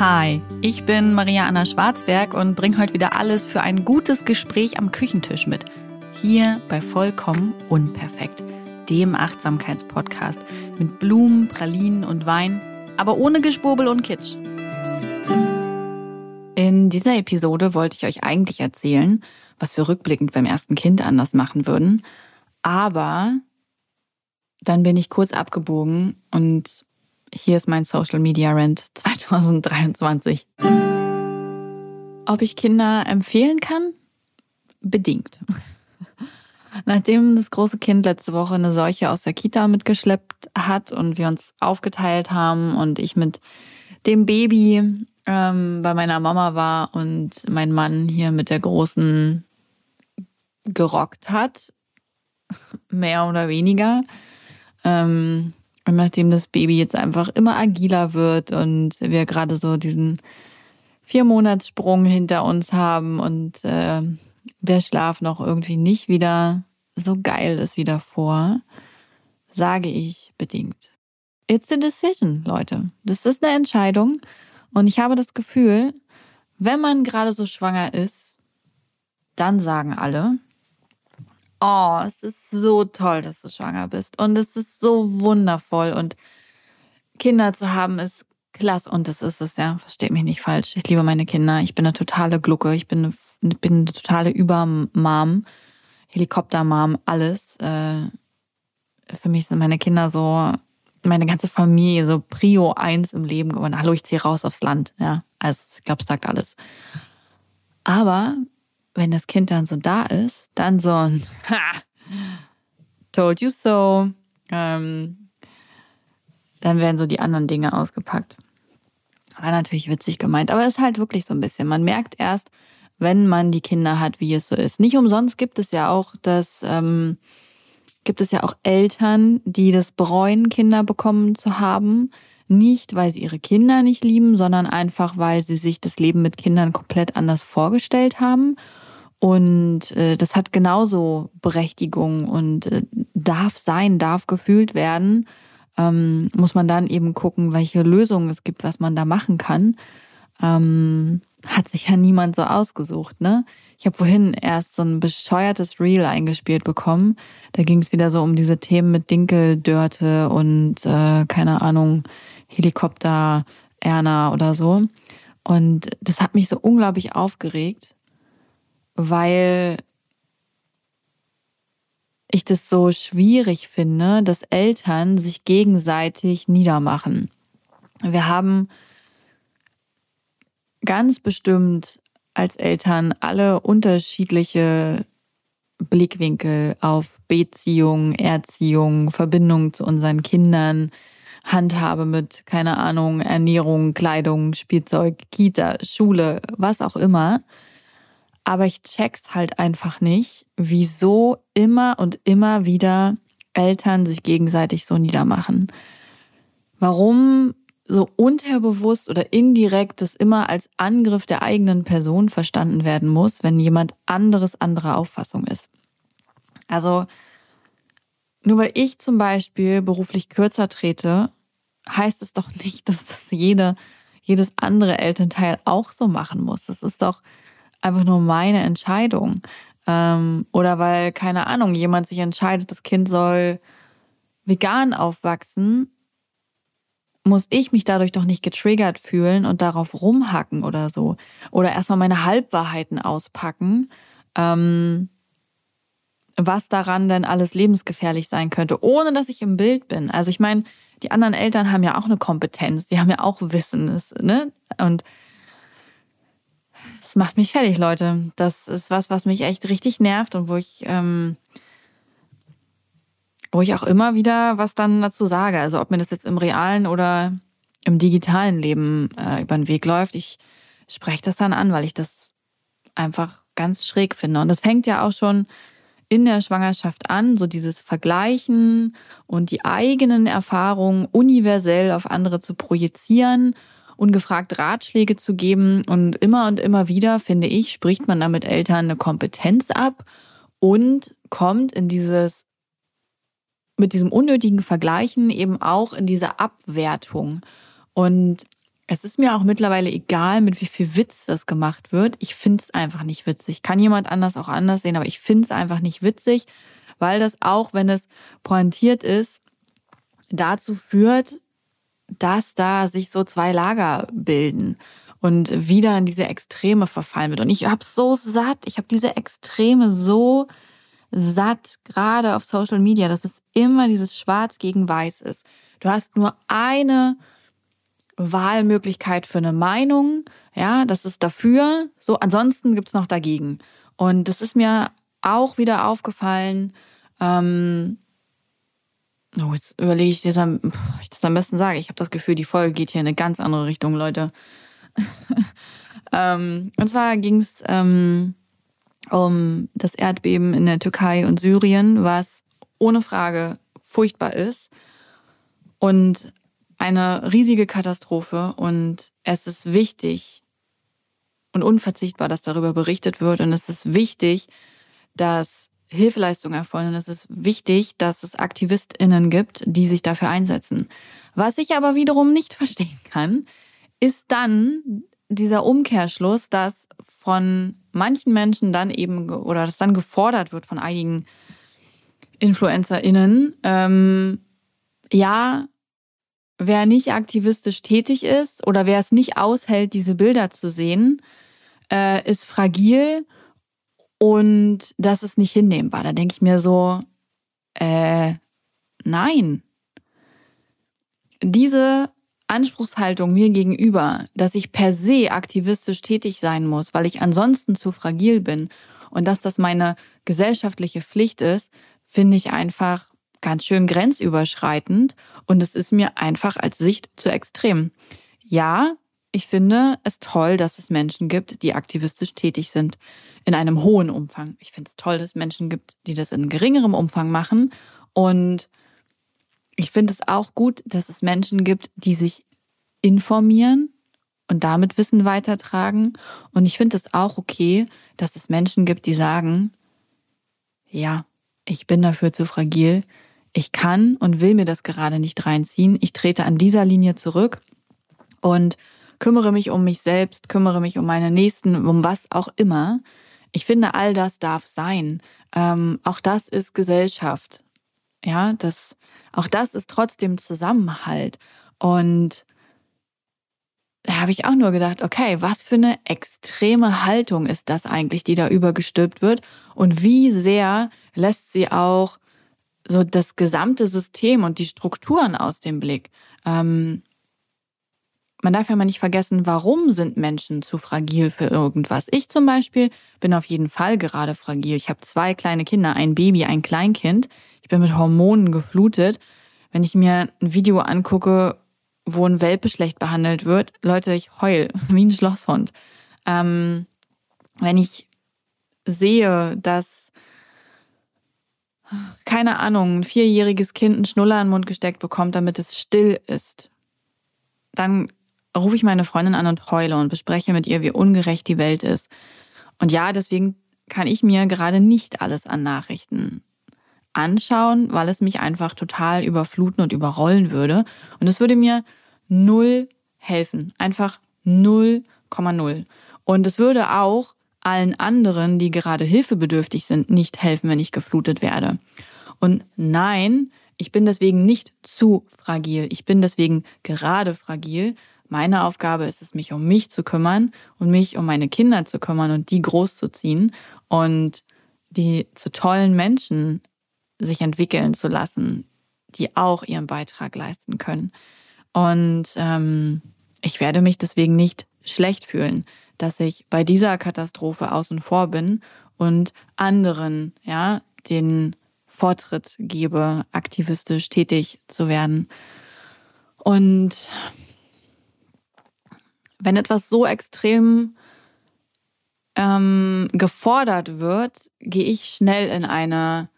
Hi, ich bin Maria Anna Schwarzberg und bringe heute wieder alles für ein gutes Gespräch am Küchentisch mit. Hier bei Vollkommen Unperfekt, dem Achtsamkeitspodcast mit Blumen, Pralinen und Wein, aber ohne Geschwurbel und Kitsch. In dieser Episode wollte ich euch eigentlich erzählen, was wir rückblickend beim ersten Kind anders machen würden. Aber dann bin ich kurz abgebogen und hier ist mein Social Media Rent 2023. Ob ich Kinder empfehlen kann? Bedingt. Nachdem das große Kind letzte Woche eine Seuche aus der Kita mitgeschleppt hat und wir uns aufgeteilt haben und ich mit dem Baby ähm, bei meiner Mama war und mein Mann hier mit der großen gerockt hat, mehr oder weniger, ähm, und nachdem das Baby jetzt einfach immer agiler wird und wir gerade so diesen Vier-Monats-Sprung hinter uns haben und äh, der Schlaf noch irgendwie nicht wieder so geil ist wie davor, sage ich bedingt. It's a decision, Leute. Das ist eine Entscheidung. Und ich habe das Gefühl, wenn man gerade so schwanger ist, dann sagen alle, oh, es ist so toll, dass du schwanger bist. Und es ist so wundervoll. Und Kinder zu haben ist klasse. Und das ist es, ja. Versteht mich nicht falsch. Ich liebe meine Kinder. Ich bin eine totale Glucke. Ich bin eine, bin eine totale Übermam. Helikoptermam, alles. Äh, für mich sind meine Kinder so, meine ganze Familie so Prio 1 im Leben geworden. Hallo, ich ziehe raus aufs Land. Ja, also ich glaube, es sagt alles. Aber wenn das Kind dann so da ist, dann so ein ha, told you so. Ähm, dann werden so die anderen Dinge ausgepackt. War natürlich witzig gemeint, aber ist halt wirklich so ein bisschen. Man merkt erst, wenn man die Kinder hat, wie es so ist. Nicht umsonst gibt es ja auch das, ähm, gibt es ja auch Eltern, die das bereuen, Kinder bekommen zu haben. Nicht, weil sie ihre Kinder nicht lieben, sondern einfach, weil sie sich das Leben mit Kindern komplett anders vorgestellt haben und äh, das hat genauso Berechtigung und äh, darf sein, darf gefühlt werden. Ähm, muss man dann eben gucken, welche Lösungen es gibt, was man da machen kann. Ähm, hat sich ja niemand so ausgesucht, ne? Ich habe vorhin erst so ein bescheuertes Reel eingespielt bekommen. Da ging es wieder so um diese Themen mit Dinkeldörte und äh, keine Ahnung, Helikopter, Erna oder so. Und das hat mich so unglaublich aufgeregt weil ich das so schwierig finde, dass Eltern sich gegenseitig niedermachen. Wir haben ganz bestimmt als Eltern alle unterschiedliche Blickwinkel auf Beziehung, Erziehung, Verbindung zu unseren Kindern, Handhabe mit, keine Ahnung, Ernährung, Kleidung, Spielzeug, Kita, Schule, was auch immer. Aber ich check's halt einfach nicht, wieso immer und immer wieder Eltern sich gegenseitig so niedermachen. Warum so unterbewusst oder indirekt das immer als Angriff der eigenen Person verstanden werden muss, wenn jemand anderes anderer Auffassung ist. Also nur weil ich zum Beispiel beruflich kürzer trete, heißt es doch nicht, dass das jede, jedes andere Elternteil auch so machen muss. Das ist doch einfach nur meine Entscheidung. Ähm, oder weil, keine Ahnung, jemand sich entscheidet, das Kind soll vegan aufwachsen, muss ich mich dadurch doch nicht getriggert fühlen und darauf rumhacken oder so. Oder erstmal meine Halbwahrheiten auspacken, ähm, was daran denn alles lebensgefährlich sein könnte, ohne dass ich im Bild bin. Also ich meine, die anderen Eltern haben ja auch eine Kompetenz, die haben ja auch Wissen, ne? Und macht mich fertig, Leute. Das ist was, was mich echt richtig nervt und wo ich, ähm, wo ich auch immer wieder was dann dazu sage. Also ob mir das jetzt im realen oder im digitalen Leben äh, über den Weg läuft, ich spreche das dann an, weil ich das einfach ganz schräg finde. Und das fängt ja auch schon in der Schwangerschaft an, so dieses Vergleichen und die eigenen Erfahrungen universell auf andere zu projizieren ungefragt Ratschläge zu geben. Und immer und immer wieder, finde ich, spricht man damit Eltern eine Kompetenz ab und kommt in dieses, mit diesem unnötigen Vergleichen eben auch in diese Abwertung. Und es ist mir auch mittlerweile egal, mit wie viel Witz das gemacht wird. Ich finde es einfach nicht witzig. Kann jemand anders auch anders sehen, aber ich finde es einfach nicht witzig, weil das auch, wenn es pointiert ist, dazu führt, dass da sich so zwei Lager bilden und wieder in diese Extreme verfallen wird. Und ich habe so satt, ich habe diese Extreme so satt, gerade auf Social Media, dass es immer dieses Schwarz gegen Weiß ist. Du hast nur eine Wahlmöglichkeit für eine Meinung. Ja, das ist dafür. So, ansonsten gibt's noch dagegen. Und das ist mir auch wieder aufgefallen. Ähm, oh, jetzt überlege ich, das ich das am besten sage. Ich habe das Gefühl, die Folge geht hier in eine ganz andere Richtung, Leute. ähm, und zwar ging's ähm, um das Erdbeben in der Türkei und Syrien, was ohne Frage furchtbar ist. Und eine riesige Katastrophe und es ist wichtig und unverzichtbar, dass darüber berichtet wird und es ist wichtig, dass Hilfeleistungen erfolgen und es ist wichtig, dass es AktivistInnen gibt, die sich dafür einsetzen. Was ich aber wiederum nicht verstehen kann, ist dann dieser Umkehrschluss, dass von manchen Menschen dann eben oder dass dann gefordert wird von einigen InfluencerInnen, ähm, ja, wer nicht aktivistisch tätig ist oder wer es nicht aushält, diese Bilder zu sehen, äh, ist fragil und das ist nicht hinnehmbar. Da denke ich mir so, äh, nein. Diese Anspruchshaltung mir gegenüber, dass ich per se aktivistisch tätig sein muss, weil ich ansonsten zu fragil bin und dass das meine gesellschaftliche Pflicht ist, finde ich einfach ganz schön grenzüberschreitend und es ist mir einfach als Sicht zu extrem. Ja, ich finde es toll, dass es Menschen gibt, die aktivistisch tätig sind in einem hohen Umfang. Ich finde es toll, dass es Menschen gibt, die das in geringerem Umfang machen und ich finde es auch gut, dass es Menschen gibt, die sich informieren und damit Wissen weitertragen. Und ich finde es auch okay, dass es Menschen gibt, die sagen, ja, ich bin dafür zu fragil, ich kann und will mir das gerade nicht reinziehen. Ich trete an dieser Linie zurück und kümmere mich um mich selbst, kümmere mich um meine Nächsten, um was auch immer. Ich finde, all das darf sein. Ähm, auch das ist Gesellschaft. Ja, das, auch das ist trotzdem Zusammenhalt. Und da habe ich auch nur gedacht, okay, was für eine extreme Haltung ist das eigentlich, die da übergestülpt wird? Und wie sehr lässt sie auch so das gesamte System und die Strukturen aus dem Blick. Ähm, man darf ja mal nicht vergessen, warum sind Menschen zu fragil für irgendwas. Ich zum Beispiel bin auf jeden Fall gerade fragil. Ich habe zwei kleine Kinder, ein Baby, ein Kleinkind. Ich bin mit Hormonen geflutet. Wenn ich mir ein Video angucke, wo ein Welpe schlecht behandelt wird, Leute, ich heul wie ein Schlosshund. Ähm, wenn ich sehe, dass keine Ahnung, ein vierjähriges Kind einen Schnuller in den Mund gesteckt bekommt, damit es still ist, dann rufe ich meine Freundin an und heule und bespreche mit ihr, wie ungerecht die Welt ist. Und ja, deswegen kann ich mir gerade nicht alles an Nachrichten anschauen, weil es mich einfach total überfluten und überrollen würde. Und es würde mir null helfen. Einfach 0,0. Und es würde auch allen anderen, die gerade hilfebedürftig sind, nicht helfen, wenn ich geflutet werde. Und nein, ich bin deswegen nicht zu fragil. Ich bin deswegen gerade fragil. Meine Aufgabe ist es, mich um mich zu kümmern und mich um meine Kinder zu kümmern und die großzuziehen und die zu tollen Menschen sich entwickeln zu lassen, die auch ihren Beitrag leisten können. Und ähm, ich werde mich deswegen nicht schlecht fühlen dass ich bei dieser Katastrophe außen vor bin und anderen, ja, den Vortritt gebe, aktivistisch tätig zu werden. Und wenn etwas so extrem ähm, gefordert wird, gehe ich schnell in eine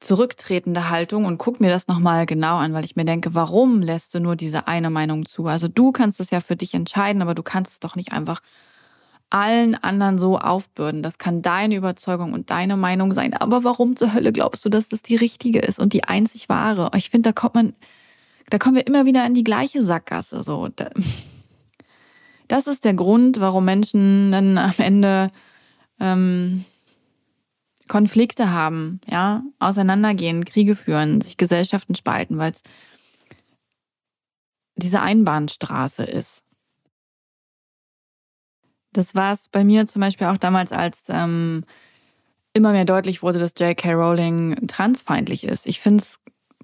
zurücktretende Haltung und guck mir das nochmal genau an, weil ich mir denke, warum lässt du nur diese eine Meinung zu? Also du kannst es ja für dich entscheiden, aber du kannst es doch nicht einfach allen anderen so aufbürden. Das kann deine Überzeugung und deine Meinung sein. Aber warum zur Hölle glaubst du, dass das die richtige ist und die einzig wahre? Ich finde, da kommt man, da kommen wir immer wieder in die gleiche Sackgasse. So, das ist der Grund, warum Menschen dann am Ende ähm, Konflikte haben, ja, auseinandergehen, Kriege führen, sich Gesellschaften spalten, weil es diese Einbahnstraße ist. Das war es bei mir zum Beispiel auch damals, als ähm, immer mehr deutlich wurde, dass J.K. Rowling transfeindlich ist. Ich finde es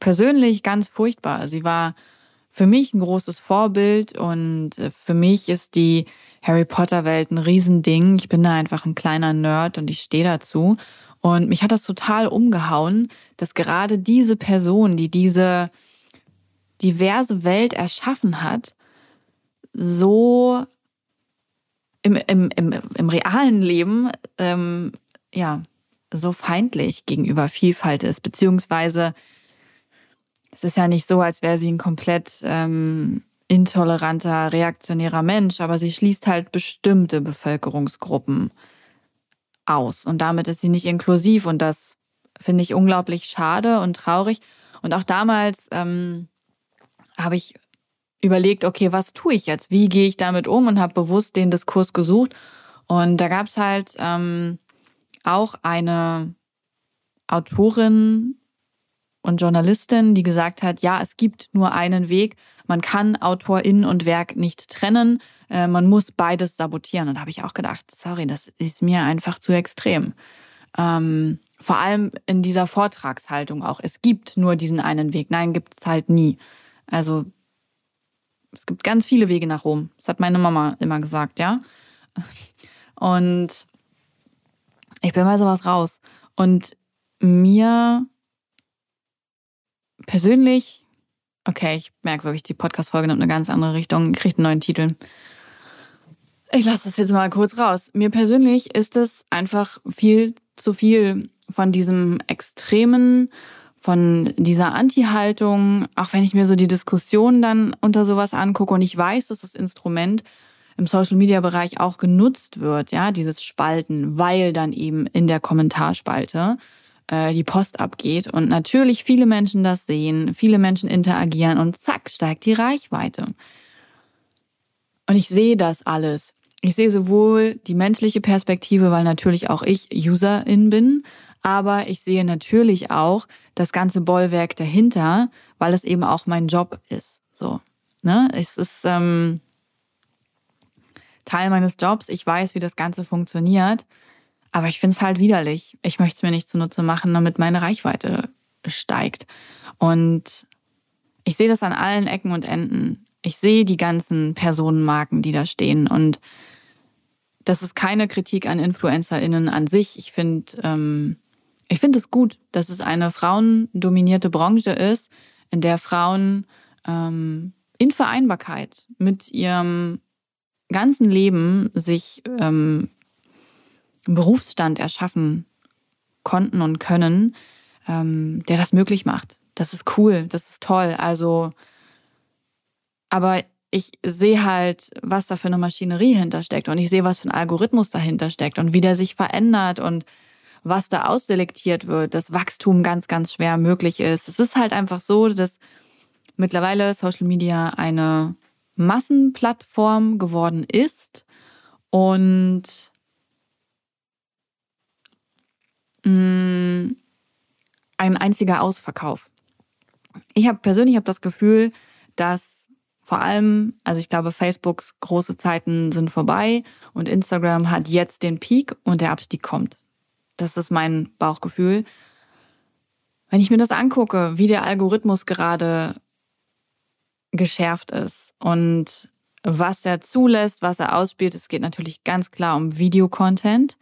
persönlich ganz furchtbar. Sie war für mich ein großes Vorbild und äh, für mich ist die Harry Potter Welt ein Riesending. Ich bin da einfach ein kleiner Nerd und ich stehe dazu. Und mich hat das total umgehauen, dass gerade diese Person, die diese diverse Welt erschaffen hat, so im, im, im, im realen Leben ähm, ja so feindlich gegenüber Vielfalt ist, beziehungsweise es ist ja nicht so, als wäre sie ein komplett ähm, intoleranter, reaktionärer Mensch, aber sie schließt halt bestimmte Bevölkerungsgruppen aus und damit ist sie nicht inklusiv und das finde ich unglaublich schade und traurig. Und auch damals ähm, habe ich überlegt, okay, was tue ich jetzt? Wie gehe ich damit um? Und habe bewusst den Diskurs gesucht. Und da gab es halt ähm, auch eine Autorin und Journalistin, die gesagt hat, ja, es gibt nur einen Weg. Man kann Autorin und Werk nicht trennen. Äh, man muss beides sabotieren. Und da habe ich auch gedacht, sorry, das ist mir einfach zu extrem. Ähm, vor allem in dieser Vortragshaltung auch. Es gibt nur diesen einen Weg. Nein, gibt es halt nie. Also es gibt ganz viele Wege nach Rom. Das hat meine Mama immer gesagt, ja. Und ich bin bei sowas raus. Und mir persönlich, okay, ich merke wirklich, die Podcast-Folge nimmt eine ganz andere Richtung, kriegt einen neuen Titel. Ich lasse das jetzt mal kurz raus. Mir persönlich ist es einfach viel zu viel von diesem extremen von dieser Anti-Haltung, auch wenn ich mir so die Diskussion dann unter sowas angucke und ich weiß, dass das Instrument im Social-Media-Bereich auch genutzt wird, ja, dieses Spalten, weil dann eben in der Kommentarspalte äh, die Post abgeht und natürlich viele Menschen das sehen, viele Menschen interagieren und zack, steigt die Reichweite. Und ich sehe das alles. Ich sehe sowohl die menschliche Perspektive, weil natürlich auch ich Userin bin, aber ich sehe natürlich auch das ganze Bollwerk dahinter, weil es eben auch mein Job ist. So, ne? Es ist ähm, Teil meines Jobs. Ich weiß, wie das Ganze funktioniert, aber ich finde es halt widerlich. Ich möchte es mir nicht zunutze machen, damit meine Reichweite steigt. Und ich sehe das an allen Ecken und Enden. Ich sehe die ganzen Personenmarken, die da stehen und das ist keine Kritik an InfluencerInnen an sich. Ich finde, ähm, ich finde es gut, dass es eine frauendominierte Branche ist, in der Frauen ähm, in Vereinbarkeit mit ihrem ganzen Leben sich ähm, Berufsstand erschaffen konnten und können, ähm, der das möglich macht. Das ist cool, das ist toll. Also, aber ich sehe halt, was da für eine Maschinerie hintersteckt und ich sehe, was für ein Algorithmus dahinter steckt und wie der sich verändert und was da ausselektiert wird, dass Wachstum ganz, ganz schwer möglich ist. Es ist halt einfach so, dass mittlerweile Social Media eine Massenplattform geworden ist und ein einziger Ausverkauf. Ich habe persönlich hab das Gefühl, dass vor allem, also ich glaube, Facebooks große Zeiten sind vorbei und Instagram hat jetzt den Peak und der Abstieg kommt. Das ist mein Bauchgefühl. Wenn ich mir das angucke, wie der Algorithmus gerade geschärft ist und was er zulässt, was er ausspielt, es geht natürlich ganz klar um Videocontent.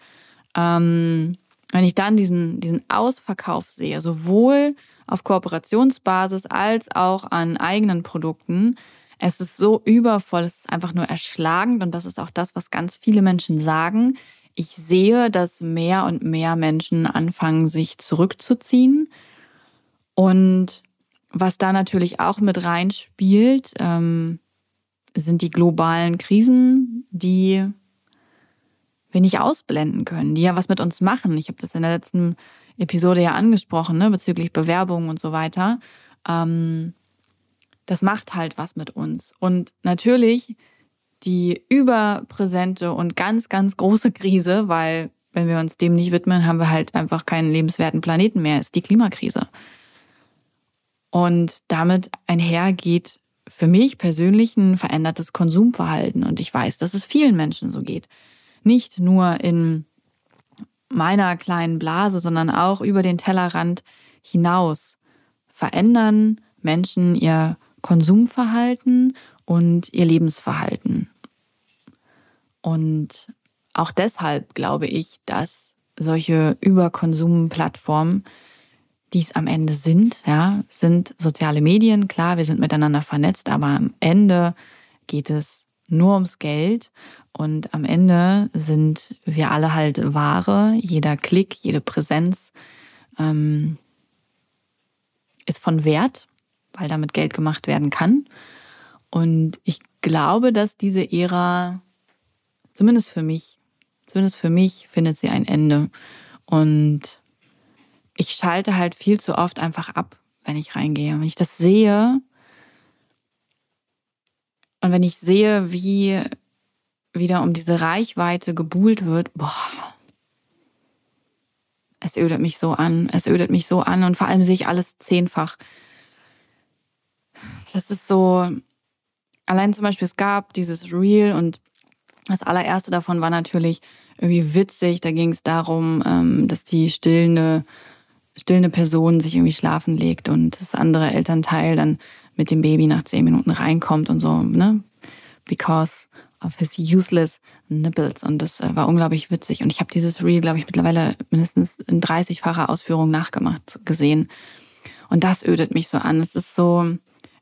Ähm, wenn ich dann diesen, diesen Ausverkauf sehe, sowohl auf Kooperationsbasis als auch an eigenen Produkten, es ist so übervoll, es ist einfach nur erschlagend und das ist auch das, was ganz viele Menschen sagen ich sehe, dass mehr und mehr Menschen anfangen, sich zurückzuziehen. Und was da natürlich auch mit reinspielt, ähm, sind die globalen Krisen, die wir nicht ausblenden können, die ja was mit uns machen. Ich habe das in der letzten Episode ja angesprochen, ne, bezüglich Bewerbungen und so weiter. Ähm, das macht halt was mit uns. Und natürlich die überpräsente und ganz, ganz große Krise, weil wenn wir uns dem nicht widmen, haben wir halt einfach keinen lebenswerten Planeten mehr, ist die Klimakrise. Und damit einhergeht für mich persönlich ein verändertes Konsumverhalten. Und ich weiß, dass es vielen Menschen so geht. Nicht nur in meiner kleinen Blase, sondern auch über den Tellerrand hinaus verändern Menschen ihr Konsumverhalten und ihr Lebensverhalten. Und auch deshalb glaube ich, dass solche Überkonsumplattformen, die es am Ende sind, ja, sind soziale Medien. Klar, wir sind miteinander vernetzt, aber am Ende geht es nur ums Geld und am Ende sind wir alle halt Ware. Jeder Klick, jede Präsenz ähm, ist von Wert, weil damit Geld gemacht werden kann. Und ich glaube, dass diese Ära, zumindest für mich, zumindest für mich, findet sie ein Ende. Und ich schalte halt viel zu oft einfach ab, wenn ich reingehe. Wenn ich das sehe und wenn ich sehe, wie wieder um diese Reichweite gebuhlt wird, boah, es ödet mich so an, es ödet mich so an und vor allem sehe ich alles zehnfach. Das ist so, allein zum Beispiel, es gab dieses Reel und das allererste davon war natürlich irgendwie witzig. Da ging es darum, ähm, dass die stillende, stillende Person sich irgendwie schlafen legt und das andere Elternteil dann mit dem Baby nach zehn Minuten reinkommt und so, ne? Because of his useless nipples. Und das äh, war unglaublich witzig. Und ich habe dieses Reel, glaube ich, mittlerweile mindestens in 30-facher Ausführung nachgemacht gesehen. Und das ödet mich so an. Es ist so,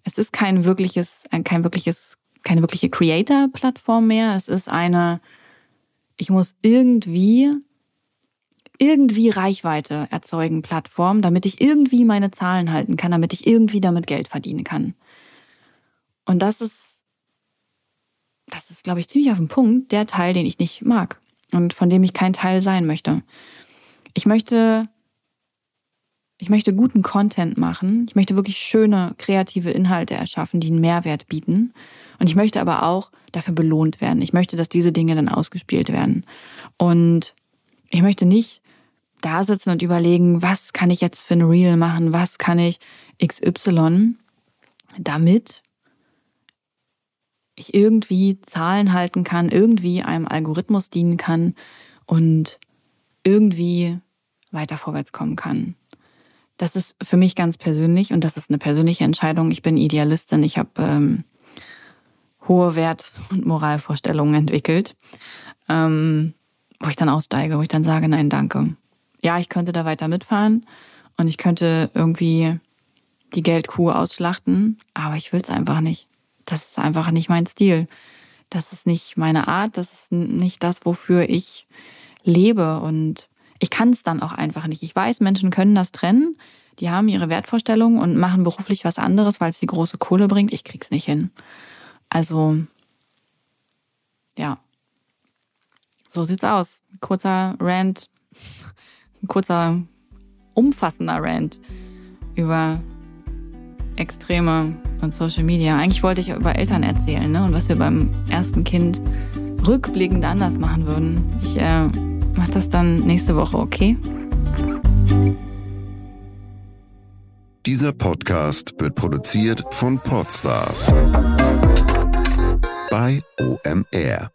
es ist kein wirkliches, kein wirkliches, keine wirkliche Creator-Plattform mehr. Es ist eine, ich muss irgendwie, irgendwie Reichweite erzeugen Plattform, damit ich irgendwie meine Zahlen halten kann, damit ich irgendwie damit Geld verdienen kann. Und das ist, das ist, glaube ich, ziemlich auf den Punkt, der Teil, den ich nicht mag und von dem ich kein Teil sein möchte. Ich möchte ich möchte guten Content machen. Ich möchte wirklich schöne, kreative Inhalte erschaffen, die einen Mehrwert bieten. Und ich möchte aber auch dafür belohnt werden. Ich möchte, dass diese Dinge dann ausgespielt werden. Und ich möchte nicht da sitzen und überlegen, was kann ich jetzt für ein Reel machen? Was kann ich XY, damit ich irgendwie Zahlen halten kann, irgendwie einem Algorithmus dienen kann und irgendwie weiter vorwärts kommen kann. Das ist für mich ganz persönlich und das ist eine persönliche Entscheidung. Ich bin Idealistin, ich habe ähm, hohe Wert- und Moralvorstellungen entwickelt, ähm, wo ich dann aussteige, wo ich dann sage, nein, danke. Ja, ich könnte da weiter mitfahren und ich könnte irgendwie die Geldkuh ausschlachten, aber ich will es einfach nicht. Das ist einfach nicht mein Stil. Das ist nicht meine Art, das ist nicht das, wofür ich lebe und ich kann es dann auch einfach nicht. Ich weiß, Menschen können das trennen. Die haben ihre Wertvorstellungen und machen beruflich was anderes, weil es die große Kohle bringt. Ich krieg's nicht hin. Also, ja. So sieht's aus. Kurzer Rant, kurzer, umfassender Rant über Extreme und Social Media. Eigentlich wollte ich über Eltern erzählen ne? und was wir beim ersten Kind rückblickend anders machen würden. Ich äh, mach das dann nächste Woche, okay? Dieser Podcast wird produziert von Podstars bei OMR.